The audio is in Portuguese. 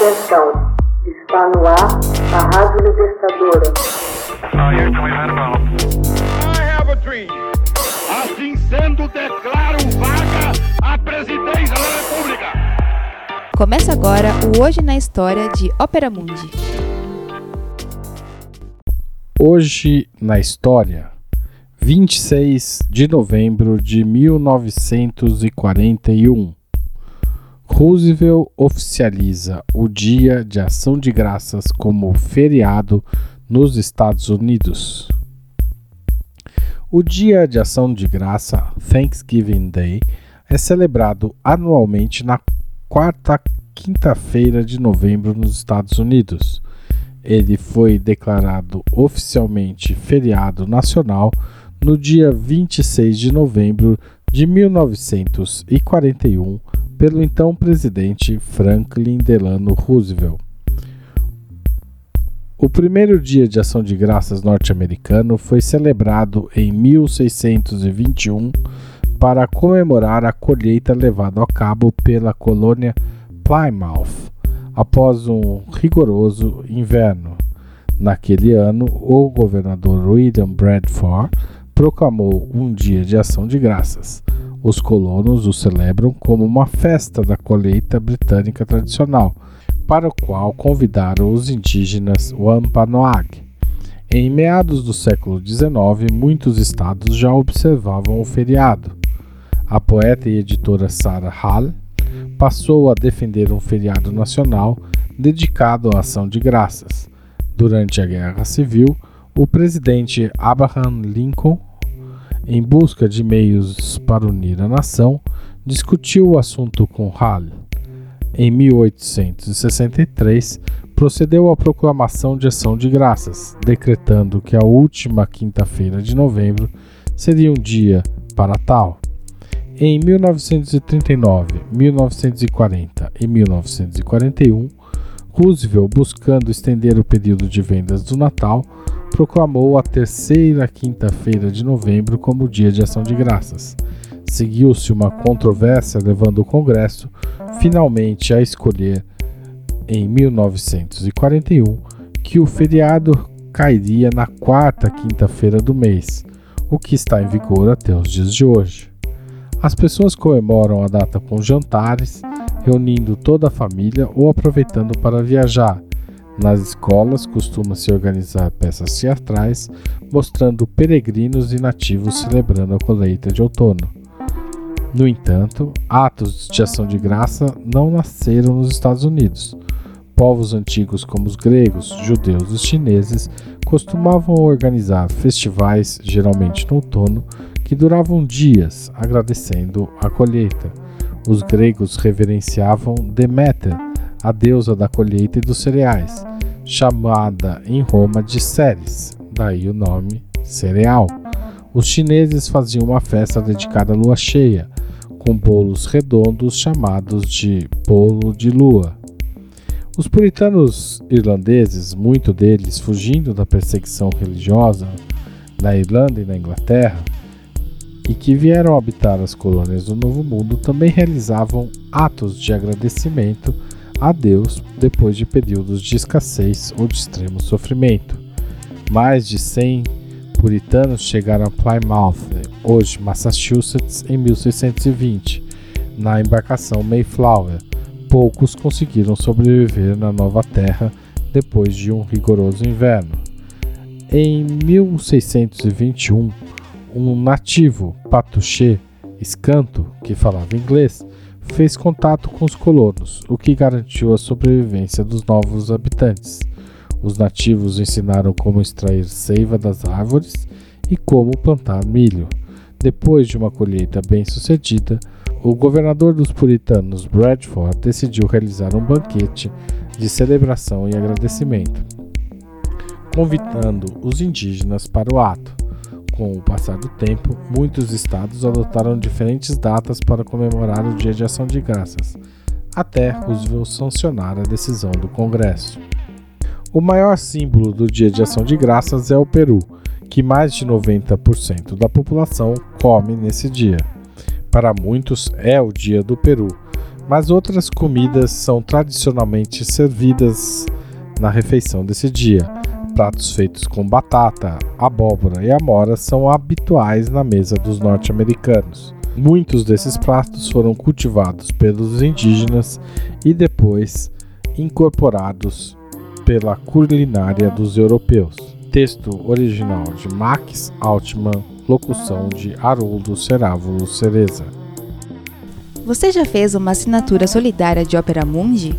Atenção, está no ar a Rádio Libertadora. Assim sendo, declaro vaga a presidência da República. Começa agora o Hoje na História de Ópera Mundi. Hoje na História, 26 de novembro de 1941. Roosevelt oficializa o Dia de Ação de Graças como feriado nos Estados Unidos. O Dia de Ação de Graça, Thanksgiving Day, é celebrado anualmente na quarta quinta-feira de novembro nos Estados Unidos. Ele foi declarado oficialmente feriado nacional no dia 26 de novembro de 1941 pelo então presidente Franklin Delano Roosevelt. O primeiro dia de ação de graças norte-americano foi celebrado em 1621 para comemorar a colheita levada a cabo pela colônia Plymouth após um rigoroso inverno. Naquele ano, o governador William Bradford proclamou um dia de ação de graças. Os colonos o celebram como uma festa da colheita britânica tradicional, para o qual convidaram os indígenas Wampanoag. Em meados do século XIX, muitos estados já observavam o feriado. A poeta e editora Sarah Hall passou a defender um feriado nacional dedicado à ação de graças. Durante a Guerra Civil, o presidente Abraham Lincoln em busca de meios para unir a nação, discutiu o assunto com Hall. Em 1863, procedeu à proclamação de ação de graças, decretando que a última quinta-feira de novembro seria um dia para tal. Em 1939, 1940 e 1941, Roosevelt, buscando estender o período de vendas do Natal, proclamou a terceira quinta-feira de novembro como Dia de Ação de Graças. Seguiu-se uma controvérsia levando o Congresso finalmente a escolher, em 1941, que o feriado cairia na quarta quinta-feira do mês, o que está em vigor até os dias de hoje. As pessoas comemoram a data com jantares, reunindo toda a família ou aproveitando para viajar nas escolas costuma-se organizar peças teatrais mostrando peregrinos e nativos celebrando a colheita de outono. No entanto, atos de ação de graça não nasceram nos Estados Unidos. Povos antigos como os gregos, judeus e chineses costumavam organizar festivais, geralmente no outono, que duravam dias, agradecendo a colheita. Os gregos reverenciavam Deméter, a deusa da colheita e dos cereais, chamada em Roma de Ceres, daí o nome cereal. Os chineses faziam uma festa dedicada à lua cheia, com bolos redondos chamados de bolo de lua. Os puritanos irlandeses, muito deles fugindo da perseguição religiosa na Irlanda e na Inglaterra, e que vieram habitar as colônias do Novo Mundo, também realizavam atos de agradecimento a Deus depois de períodos de escassez ou de extremo sofrimento. Mais de 100 puritanos chegaram a Plymouth, hoje Massachusetts, em 1620, na embarcação Mayflower. Poucos conseguiram sobreviver na nova terra depois de um rigoroso inverno. Em 1621, um nativo, Patuxê, escanto, que falava inglês, fez contato com os colonos, o que garantiu a sobrevivência dos novos habitantes. Os nativos ensinaram como extrair seiva das árvores e como plantar milho. Depois de uma colheita bem-sucedida, o governador dos puritanos, Bradford, decidiu realizar um banquete de celebração e agradecimento, convidando os indígenas para o ato. Com o passar do tempo, muitos estados adotaram diferentes datas para comemorar o Dia de Ação de Graças, até Roosevelt sancionar a decisão do Congresso. O maior símbolo do Dia de Ação de Graças é o Peru, que mais de 90% da população come nesse dia. Para muitos é o Dia do Peru, mas outras comidas são tradicionalmente servidas na refeição desse dia. Pratos feitos com batata, abóbora e amora são habituais na mesa dos norte-americanos. Muitos desses pratos foram cultivados pelos indígenas e depois incorporados pela culinária dos europeus. Texto original de Max Altman, locução de Haroldo Cerávulo Cereza. Você já fez uma assinatura solidária de Opera Mundi?